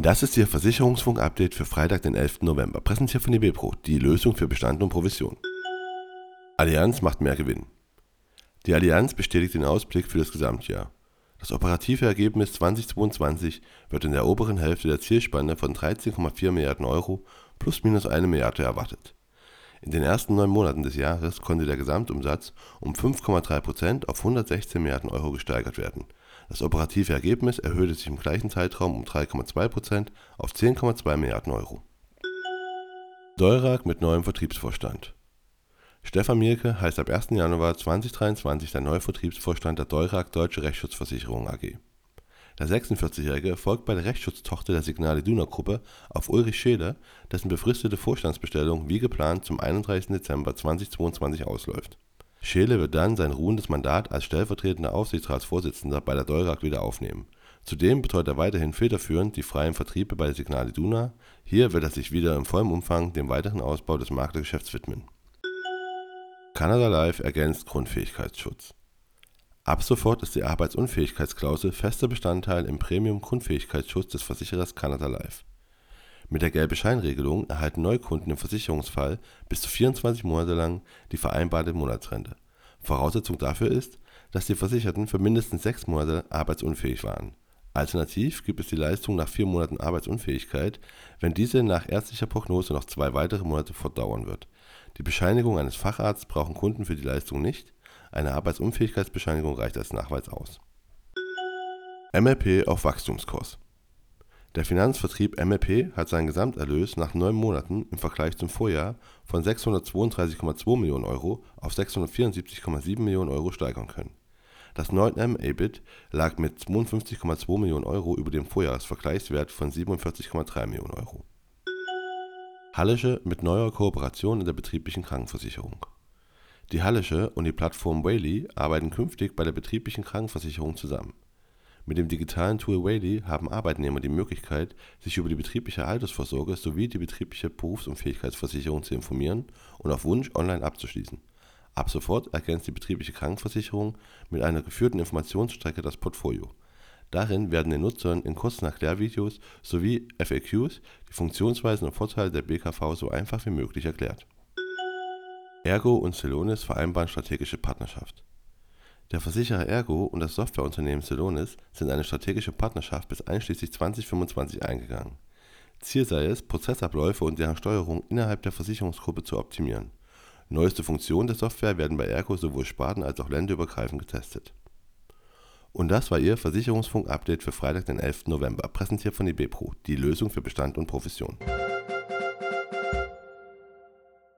Das ist Ihr Versicherungsfunk-Update für Freitag, den 11. November, präsentiert von eBepro, die Lösung für Bestand und Provision. Allianz macht mehr Gewinn. Die Allianz bestätigt den Ausblick für das Gesamtjahr. Das operative Ergebnis 2022 wird in der oberen Hälfte der Zielspanne von 13,4 Milliarden Euro plus minus eine Milliarde erwartet. In den ersten neun Monaten des Jahres konnte der Gesamtumsatz um 5,3% auf 116 Milliarden Euro gesteigert werden. Das operative Ergebnis erhöhte sich im gleichen Zeitraum um 3,2% auf 10,2 Milliarden Euro. Deurag mit neuem Vertriebsvorstand Stefan Mielke heißt ab 1. Januar 2023 der neue Vertriebsvorstand der Deurag Deutsche Rechtsschutzversicherung AG. Der 46-Jährige folgt bei der Rechtsschutztochter der Signal Iduna Gruppe auf Ulrich Scheele, dessen befristete Vorstandsbestellung wie geplant zum 31. Dezember 2022 ausläuft. Scheele wird dann sein ruhendes Mandat als stellvertretender Aufsichtsratsvorsitzender bei der Deurag wieder aufnehmen. Zudem betreut er weiterhin federführend die freien Vertriebe bei Signal Iduna. Hier wird er sich wieder in vollem Umfang dem weiteren Ausbau des Maklergeschäfts widmen. Canada Life ergänzt Grundfähigkeitsschutz. Ab sofort ist die Arbeitsunfähigkeitsklausel fester Bestandteil im Premium-Grundfähigkeitsschutz des Versicherers Canada Life. Mit der Gelbe-Schein-Regelung erhalten Neukunden im Versicherungsfall bis zu 24 Monate lang die vereinbarte Monatsrente. Voraussetzung dafür ist, dass die Versicherten für mindestens sechs Monate arbeitsunfähig waren. Alternativ gibt es die Leistung nach vier Monaten Arbeitsunfähigkeit, wenn diese nach ärztlicher Prognose noch zwei weitere Monate fortdauern wird die Bescheinigung eines Facharztes brauchen Kunden für die Leistung nicht, eine Arbeitsunfähigkeitsbescheinigung reicht als Nachweis aus. MLP auf Wachstumskurs Der Finanzvertrieb MLP hat seinen Gesamterlös nach neun Monaten im Vergleich zum Vorjahr von 632,2 Millionen Euro auf 674,7 Millionen Euro steigern können. Das 9M EBIT lag mit 52,2 Millionen Euro über dem Vorjahresvergleichswert von 47,3 Millionen Euro Hallische mit neuer Kooperation in der betrieblichen Krankenversicherung. Die Hallische und die Plattform Whaley arbeiten künftig bei der betrieblichen Krankenversicherung zusammen. Mit dem digitalen Tool Whaley haben Arbeitnehmer die Möglichkeit, sich über die betriebliche Altersvorsorge sowie die betriebliche Berufsunfähigkeitsversicherung zu informieren und auf Wunsch online abzuschließen. Ab sofort ergänzt die betriebliche Krankenversicherung mit einer geführten Informationsstrecke das Portfolio Darin werden den Nutzern in kurzen Erklärvideos sowie FAQs die Funktionsweisen und Vorteile der BKV so einfach wie möglich erklärt. Ergo und Celonis vereinbaren strategische Partnerschaft. Der Versicherer Ergo und das Softwareunternehmen Celonis sind eine strategische Partnerschaft bis einschließlich 2025 eingegangen. Ziel sei es, Prozessabläufe und deren Steuerung innerhalb der Versicherungsgruppe zu optimieren. Neueste Funktionen der Software werden bei Ergo sowohl sparten- als auch länderübergreifend getestet und das war Ihr Versicherungsfunk-Update für Freitag, den 11. November, präsentiert von eBepro, die Lösung für Bestand und Profession.